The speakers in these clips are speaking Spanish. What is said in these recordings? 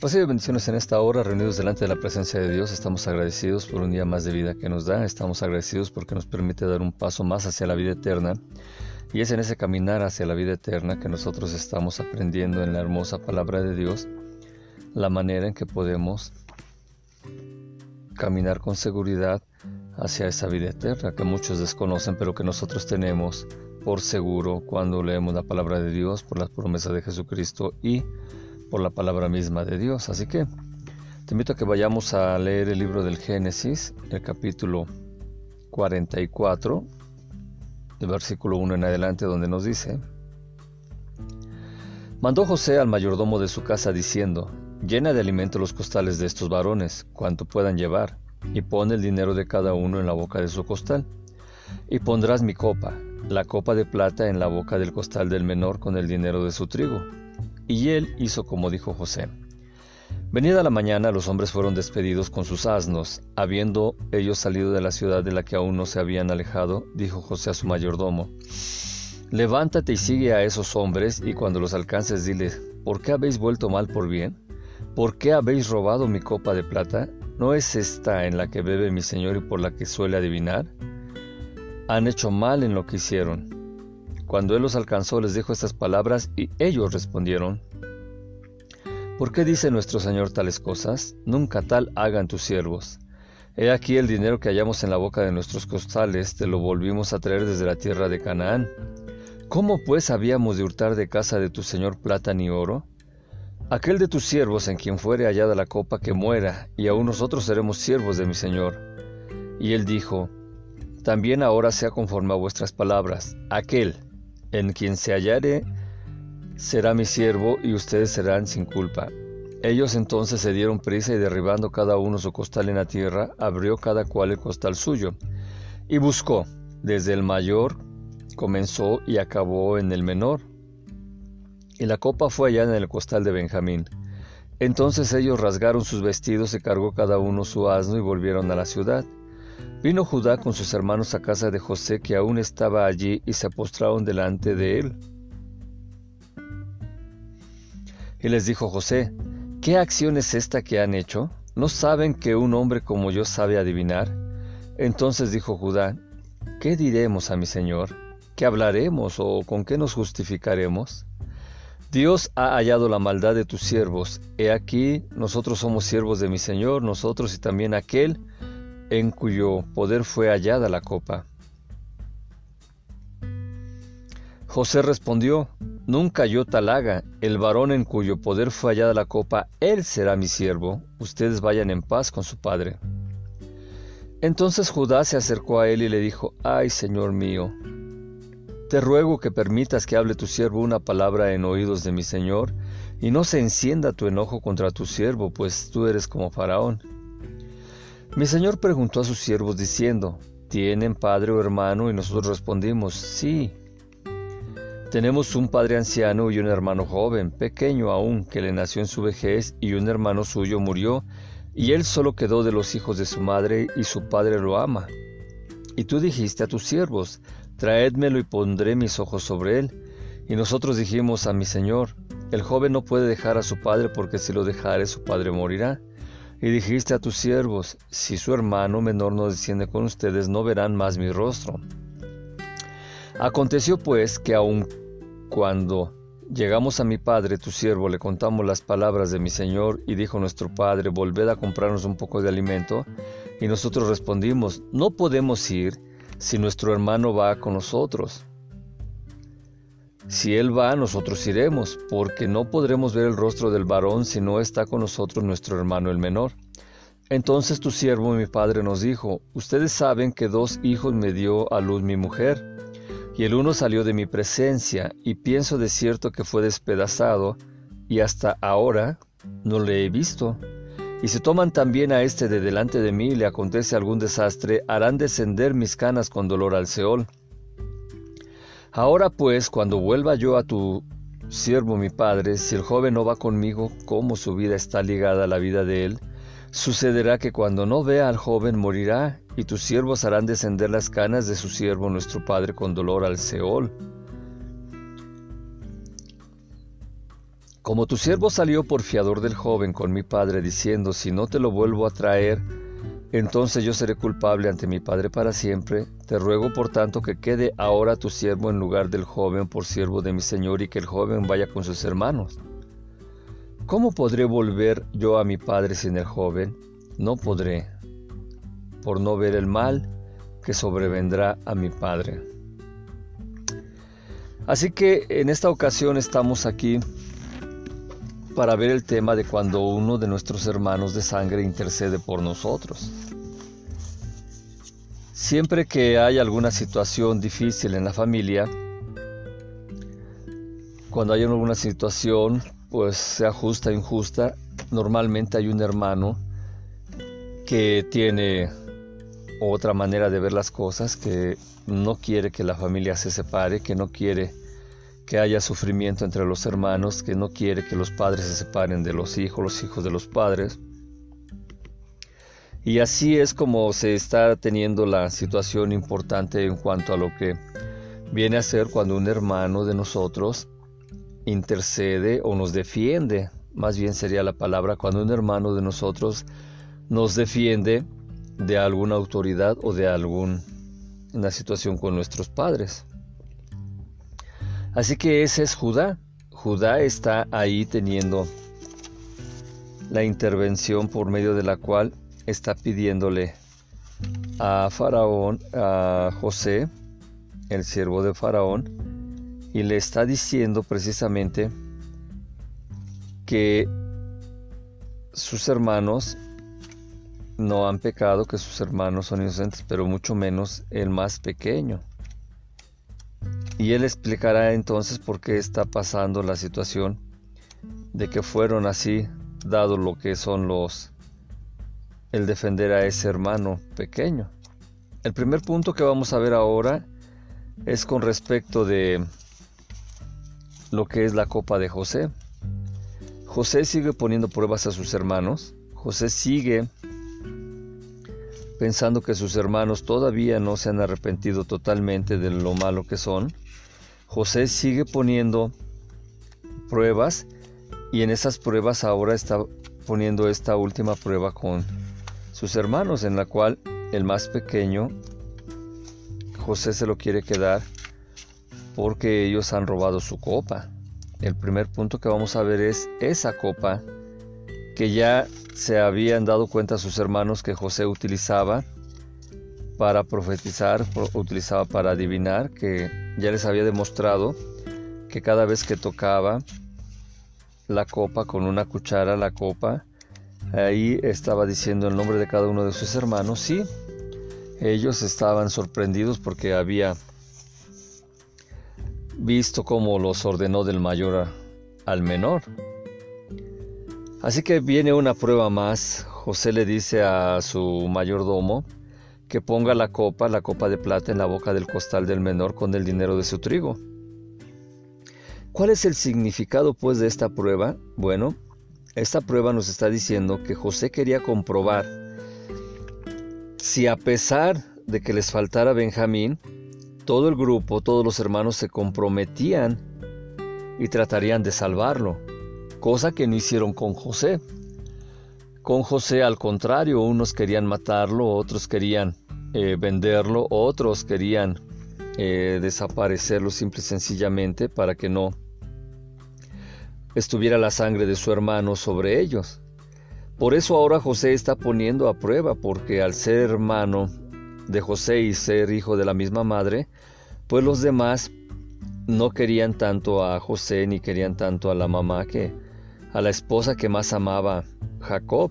Recibe bendiciones en esta hora, reunidos delante de la presencia de Dios. Estamos agradecidos por un día más de vida que nos da. Estamos agradecidos porque nos permite dar un paso más hacia la vida eterna. Y es en ese caminar hacia la vida eterna que nosotros estamos aprendiendo en la hermosa palabra de Dios la manera en que podemos caminar con seguridad hacia esa vida eterna que muchos desconocen, pero que nosotros tenemos por seguro cuando leemos la palabra de Dios, por las promesas de Jesucristo y por la palabra misma de Dios. Así que te invito a que vayamos a leer el libro del Génesis, el capítulo 44, del versículo 1 en adelante, donde nos dice, Mandó José al mayordomo de su casa diciendo, Llena de alimento los costales de estos varones, cuanto puedan llevar, y pon el dinero de cada uno en la boca de su costal. Y pondrás mi copa, la copa de plata en la boca del costal del menor con el dinero de su trigo, y él hizo como dijo José. Venida la mañana los hombres fueron despedidos con sus asnos. Habiendo ellos salido de la ciudad de la que aún no se habían alejado, dijo José a su mayordomo, Levántate y sigue a esos hombres, y cuando los alcances diles, ¿por qué habéis vuelto mal por bien? ¿Por qué habéis robado mi copa de plata? ¿No es esta en la que bebe mi señor y por la que suele adivinar? Han hecho mal en lo que hicieron. Cuando él los alcanzó les dijo estas palabras y ellos respondieron, ¿Por qué dice nuestro Señor tales cosas? Nunca tal hagan tus siervos. He aquí el dinero que hallamos en la boca de nuestros costales, te lo volvimos a traer desde la tierra de Canaán. ¿Cómo pues habíamos de hurtar de casa de tu Señor plata ni oro? Aquel de tus siervos en quien fuere hallada la copa que muera, y aún nosotros seremos siervos de mi Señor. Y él dijo, También ahora sea conforme a vuestras palabras, aquel en quien se hallare será mi siervo y ustedes serán sin culpa. Ellos entonces se dieron prisa y derribando cada uno su costal en la tierra, abrió cada cual el costal suyo y buscó, desde el mayor comenzó y acabó en el menor. Y la copa fue allá en el costal de Benjamín. Entonces ellos rasgaron sus vestidos y cargó cada uno su asno y volvieron a la ciudad. Vino Judá con sus hermanos a casa de José que aún estaba allí y se postraron delante de él. Y les dijo José, ¿qué acción es esta que han hecho? ¿No saben que un hombre como yo sabe adivinar? Entonces dijo Judá, ¿qué diremos a mi señor? ¿Qué hablaremos o con qué nos justificaremos? Dios ha hallado la maldad de tus siervos. He aquí, nosotros somos siervos de mi Señor, nosotros y también aquel en cuyo poder fue hallada la copa. José respondió, Nunca yo tal haga, el varón en cuyo poder fue hallada la copa, él será mi siervo, ustedes vayan en paz con su padre. Entonces Judá se acercó a él y le dijo, Ay, Señor mío, te ruego que permitas que hable tu siervo una palabra en oídos de mi Señor, y no se encienda tu enojo contra tu siervo, pues tú eres como Faraón. Mi señor preguntó a sus siervos diciendo, ¿tienen padre o hermano? Y nosotros respondimos, sí. Tenemos un padre anciano y un hermano joven, pequeño aún, que le nació en su vejez, y un hermano suyo murió, y él solo quedó de los hijos de su madre, y su padre lo ama. Y tú dijiste a tus siervos, traédmelo y pondré mis ojos sobre él. Y nosotros dijimos a mi señor, el joven no puede dejar a su padre porque si lo dejare su padre morirá. Y dijiste a tus siervos, si su hermano menor no desciende con ustedes, no verán más mi rostro. Aconteció pues que aun cuando llegamos a mi padre, tu siervo, le contamos las palabras de mi señor, y dijo nuestro padre, volved a comprarnos un poco de alimento. Y nosotros respondimos, no podemos ir si nuestro hermano va con nosotros. Si él va, nosotros iremos, porque no podremos ver el rostro del varón si no está con nosotros nuestro hermano el menor. Entonces tu siervo mi padre nos dijo, ustedes saben que dos hijos me dio a luz mi mujer, y el uno salió de mi presencia, y pienso de cierto que fue despedazado, y hasta ahora no le he visto. Y si toman también a este de delante de mí y le acontece algún desastre, harán descender mis canas con dolor al Seol. Ahora pues, cuando vuelva yo a tu siervo mi padre, si el joven no va conmigo, como su vida está ligada a la vida de él, sucederá que cuando no vea al joven morirá, y tus siervos harán descender las canas de su siervo nuestro padre con dolor al Seol. Como tu siervo salió por fiador del joven con mi padre, diciendo, si no te lo vuelvo a traer, entonces yo seré culpable ante mi padre para siempre. Te ruego por tanto que quede ahora tu siervo en lugar del joven por siervo de mi señor y que el joven vaya con sus hermanos. ¿Cómo podré volver yo a mi padre sin el joven? No podré, por no ver el mal que sobrevendrá a mi padre. Así que en esta ocasión estamos aquí para ver el tema de cuando uno de nuestros hermanos de sangre intercede por nosotros. Siempre que hay alguna situación difícil en la familia, cuando hay alguna situación, pues sea justa o injusta, normalmente hay un hermano que tiene otra manera de ver las cosas, que no quiere que la familia se separe, que no quiere que haya sufrimiento entre los hermanos, que no quiere que los padres se separen de los hijos, los hijos de los padres. Y así es como se está teniendo la situación importante en cuanto a lo que viene a ser cuando un hermano de nosotros intercede o nos defiende, más bien sería la palabra, cuando un hermano de nosotros nos defiende de alguna autoridad o de alguna situación con nuestros padres. Así que ese es Judá. Judá está ahí teniendo la intervención por medio de la cual está pidiéndole a Faraón, a José, el siervo de Faraón, y le está diciendo precisamente que sus hermanos no han pecado, que sus hermanos son inocentes, pero mucho menos el más pequeño. Y él explicará entonces por qué está pasando la situación de que fueron así, dado lo que son los el defender a ese hermano pequeño. El primer punto que vamos a ver ahora es con respecto de lo que es la copa de José. José sigue poniendo pruebas a sus hermanos. José sigue pensando que sus hermanos todavía no se han arrepentido totalmente de lo malo que son. José sigue poniendo pruebas y en esas pruebas ahora está poniendo esta última prueba con sus hermanos, en la cual el más pequeño, José se lo quiere quedar porque ellos han robado su copa. El primer punto que vamos a ver es esa copa que ya se habían dado cuenta sus hermanos que José utilizaba para profetizar, utilizaba para adivinar, que ya les había demostrado que cada vez que tocaba la copa con una cuchara, la copa, ahí estaba diciendo el nombre de cada uno de sus hermanos. Sí, ellos estaban sorprendidos porque había visto cómo los ordenó del mayor al menor. Así que viene una prueba más. José le dice a su mayordomo, que ponga la copa, la copa de plata, en la boca del costal del menor con el dinero de su trigo. ¿Cuál es el significado pues de esta prueba? Bueno, esta prueba nos está diciendo que José quería comprobar si a pesar de que les faltara Benjamín, todo el grupo, todos los hermanos se comprometían y tratarían de salvarlo, cosa que no hicieron con José. Con José al contrario, unos querían matarlo, otros querían eh, venderlo, otros querían eh, desaparecerlo simple y sencillamente para que no estuviera la sangre de su hermano sobre ellos. Por eso ahora José está poniendo a prueba, porque al ser hermano de José y ser hijo de la misma madre, pues los demás no querían tanto a José ni querían tanto a la mamá que a la esposa que más amaba Jacob.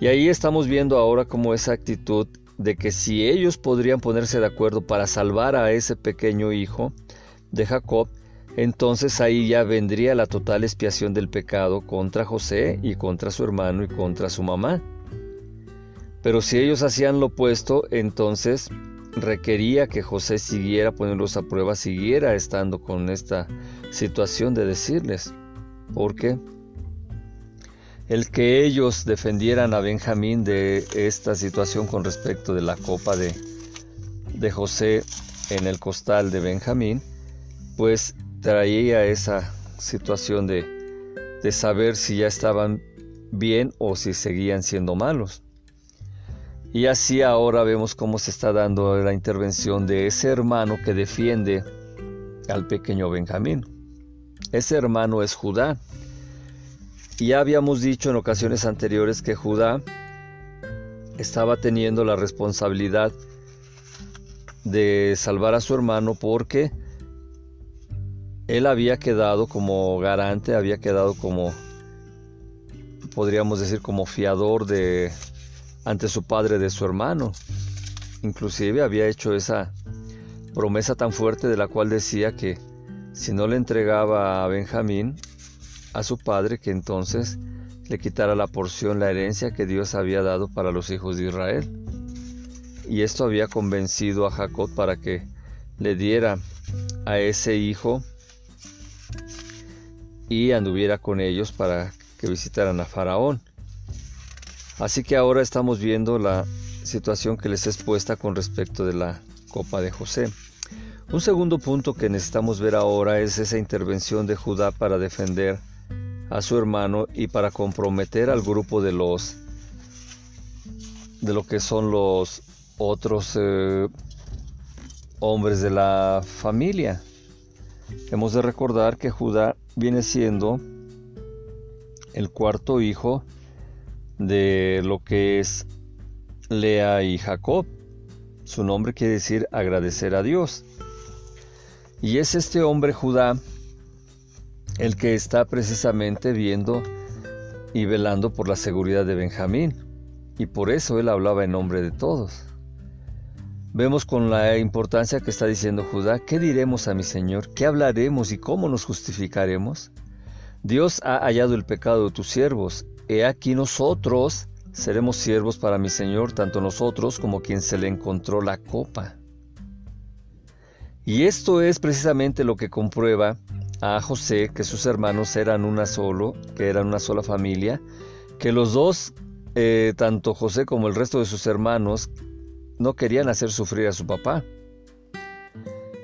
Y ahí estamos viendo ahora cómo esa actitud de que si ellos podrían ponerse de acuerdo para salvar a ese pequeño hijo de Jacob, entonces ahí ya vendría la total expiación del pecado contra José y contra su hermano y contra su mamá. Pero si ellos hacían lo opuesto, entonces requería que José siguiera poniéndolos a prueba, siguiera estando con esta situación de decirles, ¿por qué? el que ellos defendieran a Benjamín de esta situación con respecto de la copa de, de José en el costal de Benjamín, pues traía esa situación de de saber si ya estaban bien o si seguían siendo malos. Y así ahora vemos cómo se está dando la intervención de ese hermano que defiende al pequeño Benjamín. Ese hermano es Judá. Ya habíamos dicho en ocasiones anteriores que Judá estaba teniendo la responsabilidad de salvar a su hermano porque él había quedado como garante, había quedado como, podríamos decir, como fiador de ante su padre de su hermano. Inclusive había hecho esa promesa tan fuerte de la cual decía que si no le entregaba a Benjamín a su padre, que entonces le quitara la porción, la herencia que Dios había dado para los hijos de Israel. Y esto había convencido a Jacob para que le diera a ese hijo y anduviera con ellos para que visitaran a Faraón. Así que ahora estamos viendo la situación que les he expuesta con respecto de la copa de José. Un segundo punto que necesitamos ver ahora es esa intervención de Judá para defender a su hermano y para comprometer al grupo de los de lo que son los otros eh, hombres de la familia. Hemos de recordar que Judá viene siendo el cuarto hijo de lo que es Lea y Jacob. Su nombre quiere decir agradecer a Dios. Y es este hombre Judá el que está precisamente viendo y velando por la seguridad de Benjamín. Y por eso él hablaba en nombre de todos. Vemos con la importancia que está diciendo Judá, ¿qué diremos a mi Señor? ¿Qué hablaremos y cómo nos justificaremos? Dios ha hallado el pecado de tus siervos. He aquí nosotros seremos siervos para mi Señor, tanto nosotros como quien se le encontró la copa. Y esto es precisamente lo que comprueba a José que sus hermanos eran una solo, que eran una sola familia, que los dos, eh, tanto José como el resto de sus hermanos, no querían hacer sufrir a su papá.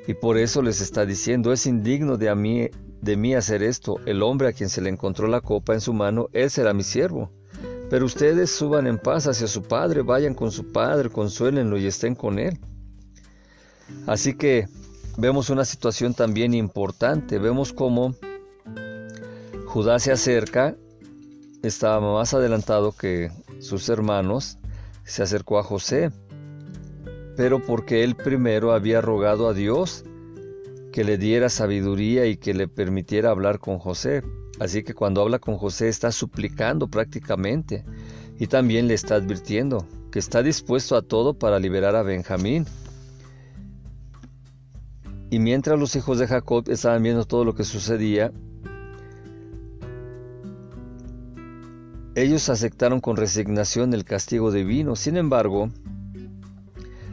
Y por eso les está diciendo, es indigno de, mí, de mí hacer esto. El hombre a quien se le encontró la copa en su mano, él será mi siervo. Pero ustedes suban en paz hacia su padre, vayan con su padre, consuélenlo y estén con él. Así que vemos una situación también importante. Vemos cómo Judá se acerca, estaba más adelantado que sus hermanos, se acercó a José pero porque él primero había rogado a Dios que le diera sabiduría y que le permitiera hablar con José. Así que cuando habla con José está suplicando prácticamente y también le está advirtiendo que está dispuesto a todo para liberar a Benjamín. Y mientras los hijos de Jacob estaban viendo todo lo que sucedía, ellos aceptaron con resignación el castigo divino. Sin embargo,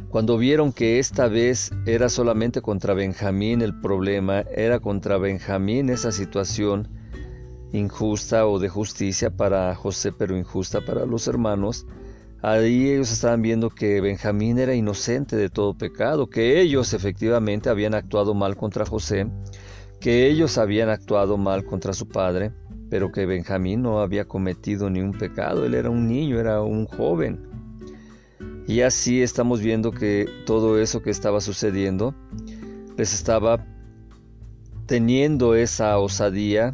cuando vieron que esta vez era solamente contra Benjamín el problema, era contra Benjamín esa situación injusta o de justicia para José, pero injusta para los hermanos, ahí ellos estaban viendo que Benjamín era inocente de todo pecado, que ellos efectivamente habían actuado mal contra José, que ellos habían actuado mal contra su padre, pero que Benjamín no había cometido ni un pecado, él era un niño, era un joven. Y así estamos viendo que todo eso que estaba sucediendo les estaba teniendo esa osadía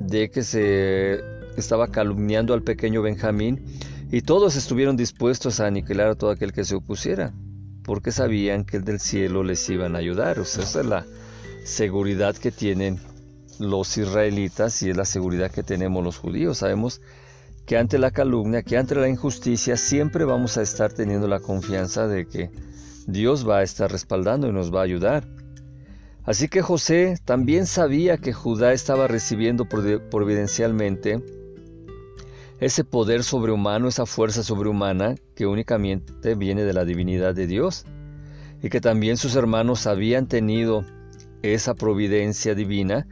de que se estaba calumniando al pequeño Benjamín y todos estuvieron dispuestos a aniquilar a todo aquel que se opusiera, porque sabían que el del cielo les iban a ayudar. O sea, esa es la seguridad que tienen los israelitas y es la seguridad que tenemos los judíos. Sabemos que ante la calumnia, que ante la injusticia, siempre vamos a estar teniendo la confianza de que Dios va a estar respaldando y nos va a ayudar. Así que José también sabía que Judá estaba recibiendo providencialmente ese poder sobrehumano, esa fuerza sobrehumana que únicamente viene de la divinidad de Dios, y que también sus hermanos habían tenido esa providencia divina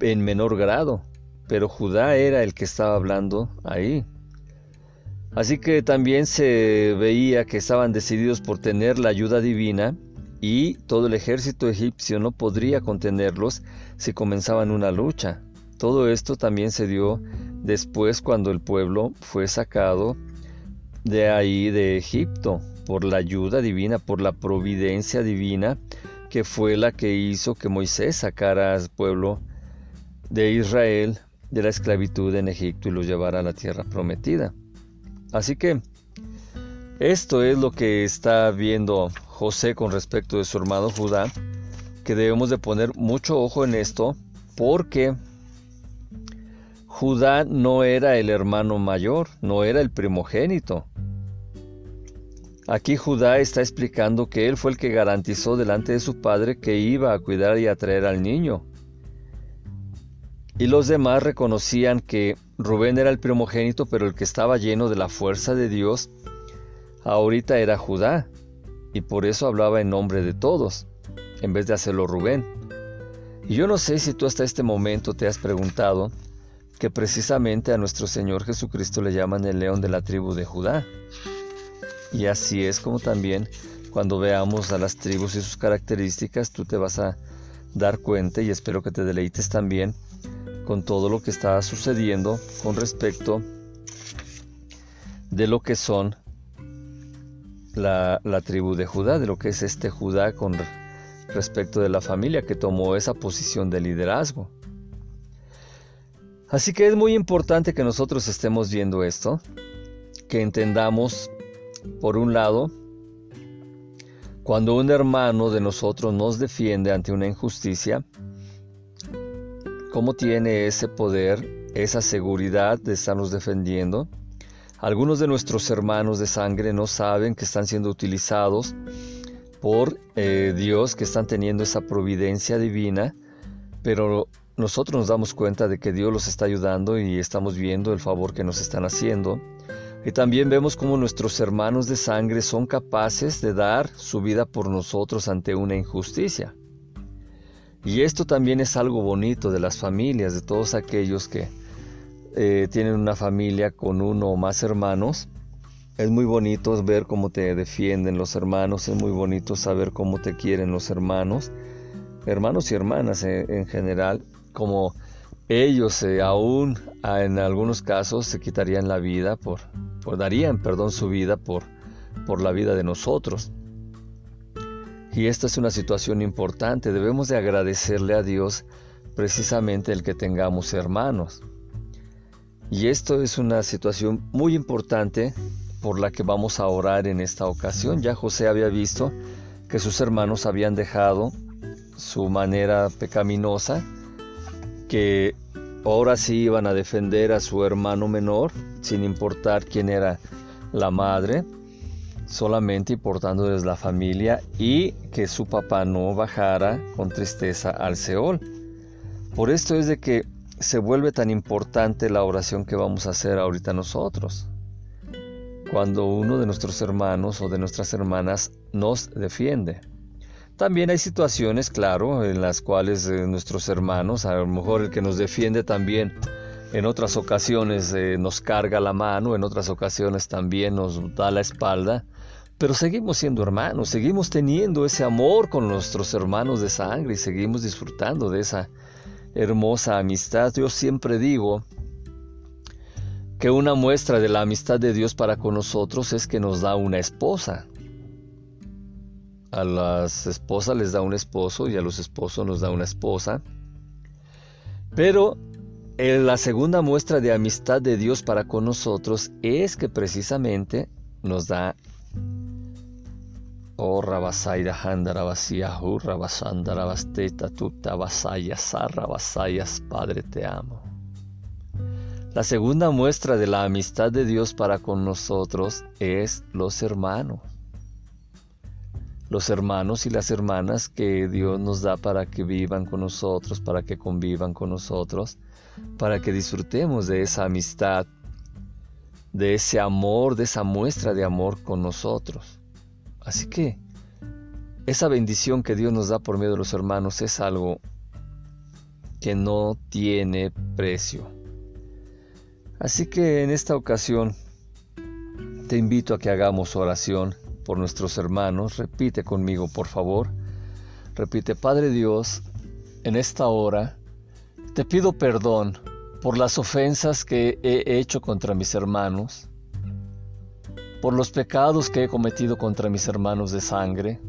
en menor grado, pero Judá era el que estaba hablando ahí. Así que también se veía que estaban decididos por tener la ayuda divina y todo el ejército egipcio no podría contenerlos si comenzaban una lucha. Todo esto también se dio después cuando el pueblo fue sacado de ahí de Egipto por la ayuda divina, por la providencia divina que fue la que hizo que Moisés sacara al pueblo de Israel de la esclavitud en Egipto y los llevara a la tierra prometida. Así que esto es lo que está viendo José con respecto de su hermano Judá, que debemos de poner mucho ojo en esto, porque Judá no era el hermano mayor, no era el primogénito. Aquí Judá está explicando que él fue el que garantizó delante de su padre que iba a cuidar y atraer al niño. Y los demás reconocían que Rubén era el primogénito, pero el que estaba lleno de la fuerza de Dios, ahorita era Judá, y por eso hablaba en nombre de todos, en vez de hacerlo Rubén. Y yo no sé si tú hasta este momento te has preguntado que precisamente a nuestro Señor Jesucristo le llaman el león de la tribu de Judá. Y así es como también cuando veamos a las tribus y sus características, tú te vas a dar cuenta y espero que te deleites también con todo lo que está sucediendo con respecto de lo que son la, la, tribu de Judá, de lo que es este Judá con respecto de la familia que tomó esa posición de liderazgo. Así que es muy importante que nosotros estemos viendo esto, que entendamos por un lado, cuando un hermano de nosotros nos defiende ante una injusticia, ¿cómo tiene ese poder, esa seguridad de estarnos defendiendo? Algunos de nuestros hermanos de sangre no saben que están siendo utilizados por eh, Dios, que están teniendo esa providencia divina, pero nosotros nos damos cuenta de que Dios los está ayudando y estamos viendo el favor que nos están haciendo. Y también vemos cómo nuestros hermanos de sangre son capaces de dar su vida por nosotros ante una injusticia. Y esto también es algo bonito de las familias, de todos aquellos que eh, tienen una familia con uno o más hermanos. Es muy bonito ver cómo te defienden los hermanos, es muy bonito saber cómo te quieren los hermanos, hermanos y hermanas eh, en general, como ellos eh, aún ah, en algunos casos se quitarían la vida por, darían, perdón, su vida por, por la vida de nosotros. Y esta es una situación importante. Debemos de agradecerle a Dios precisamente el que tengamos hermanos. Y esto es una situación muy importante por la que vamos a orar en esta ocasión. Ya José había visto que sus hermanos habían dejado su manera pecaminosa que ahora sí iban a defender a su hermano menor, sin importar quién era la madre, solamente importándoles la familia y que su papá no bajara con tristeza al Seol. Por esto es de que se vuelve tan importante la oración que vamos a hacer ahorita nosotros. Cuando uno de nuestros hermanos o de nuestras hermanas nos defiende. También hay situaciones, claro, en las cuales eh, nuestros hermanos, a lo mejor el que nos defiende también, en otras ocasiones eh, nos carga la mano, en otras ocasiones también nos da la espalda, pero seguimos siendo hermanos, seguimos teniendo ese amor con nuestros hermanos de sangre y seguimos disfrutando de esa hermosa amistad. Yo siempre digo que una muestra de la amistad de Dios para con nosotros es que nos da una esposa. A las esposas les da un esposo y a los esposos nos da una esposa. Pero eh, la segunda muestra de amistad de Dios para con nosotros es que precisamente nos da Oh Rabasaida Handarabasiahu Rabasandarabasteta Tuta Basayas Padre te amo. La segunda muestra de la amistad de Dios para con nosotros es los hermanos los hermanos y las hermanas que Dios nos da para que vivan con nosotros, para que convivan con nosotros, para que disfrutemos de esa amistad, de ese amor, de esa muestra de amor con nosotros. Así que esa bendición que Dios nos da por medio de los hermanos es algo que no tiene precio. Así que en esta ocasión te invito a que hagamos oración por nuestros hermanos. Repite conmigo, por favor. Repite, Padre Dios, en esta hora Te pido perdón por las ofensas que he hecho contra mis hermanos, por los pecados que he cometido contra mis hermanos de sangre.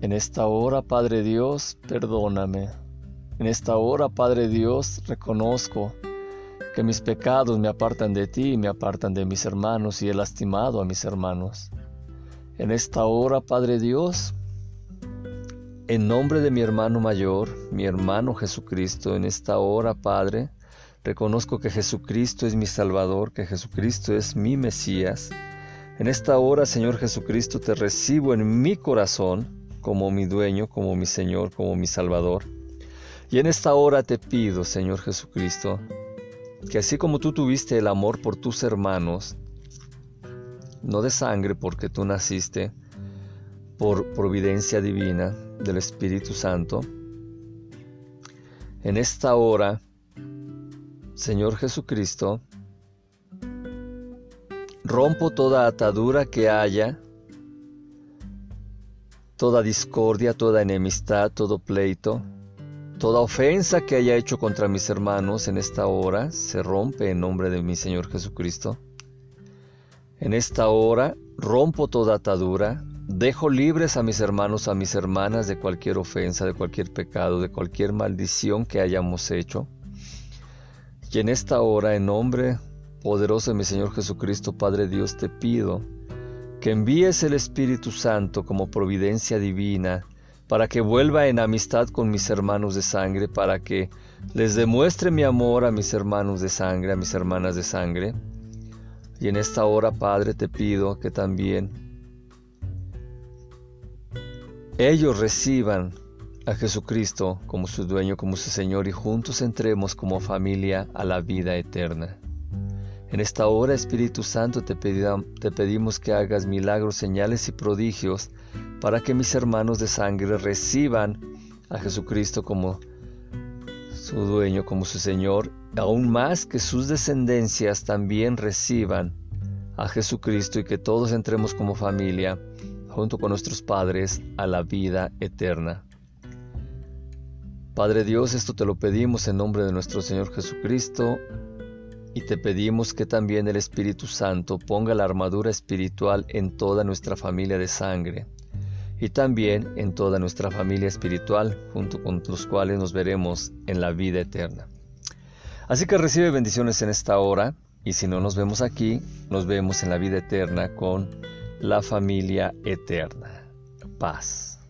En esta hora, Padre Dios, perdóname. En esta hora, Padre Dios, reconozco que mis pecados me apartan de ti y me apartan de mis hermanos y he lastimado a mis hermanos. En esta hora, Padre Dios, en nombre de mi hermano mayor, mi hermano Jesucristo, en esta hora, Padre, reconozco que Jesucristo es mi Salvador, que Jesucristo es mi Mesías. En esta hora, Señor Jesucristo, te recibo en mi corazón como mi dueño, como mi Señor, como mi Salvador. Y en esta hora te pido, Señor Jesucristo, que así como tú tuviste el amor por tus hermanos, no de sangre porque tú naciste por providencia divina del Espíritu Santo, en esta hora, Señor Jesucristo, rompo toda atadura que haya, toda discordia, toda enemistad, todo pleito, Toda ofensa que haya hecho contra mis hermanos en esta hora se rompe en nombre de mi Señor Jesucristo. En esta hora rompo toda atadura, dejo libres a mis hermanos, a mis hermanas de cualquier ofensa, de cualquier pecado, de cualquier maldición que hayamos hecho. Y en esta hora, en nombre poderoso de mi Señor Jesucristo, Padre Dios, te pido que envíes el Espíritu Santo como providencia divina para que vuelva en amistad con mis hermanos de sangre, para que les demuestre mi amor a mis hermanos de sangre, a mis hermanas de sangre. Y en esta hora, Padre, te pido que también ellos reciban a Jesucristo como su dueño, como su Señor, y juntos entremos como familia a la vida eterna. En esta hora, Espíritu Santo, te, te pedimos que hagas milagros, señales y prodigios para que mis hermanos de sangre reciban a Jesucristo como su dueño, como su Señor, aún más que sus descendencias también reciban a Jesucristo y que todos entremos como familia, junto con nuestros padres, a la vida eterna. Padre Dios, esto te lo pedimos en nombre de nuestro Señor Jesucristo y te pedimos que también el Espíritu Santo ponga la armadura espiritual en toda nuestra familia de sangre y también en toda nuestra familia espiritual, junto con los cuales nos veremos en la vida eterna. Así que recibe bendiciones en esta hora y si no nos vemos aquí, nos vemos en la vida eterna con la familia eterna. Paz.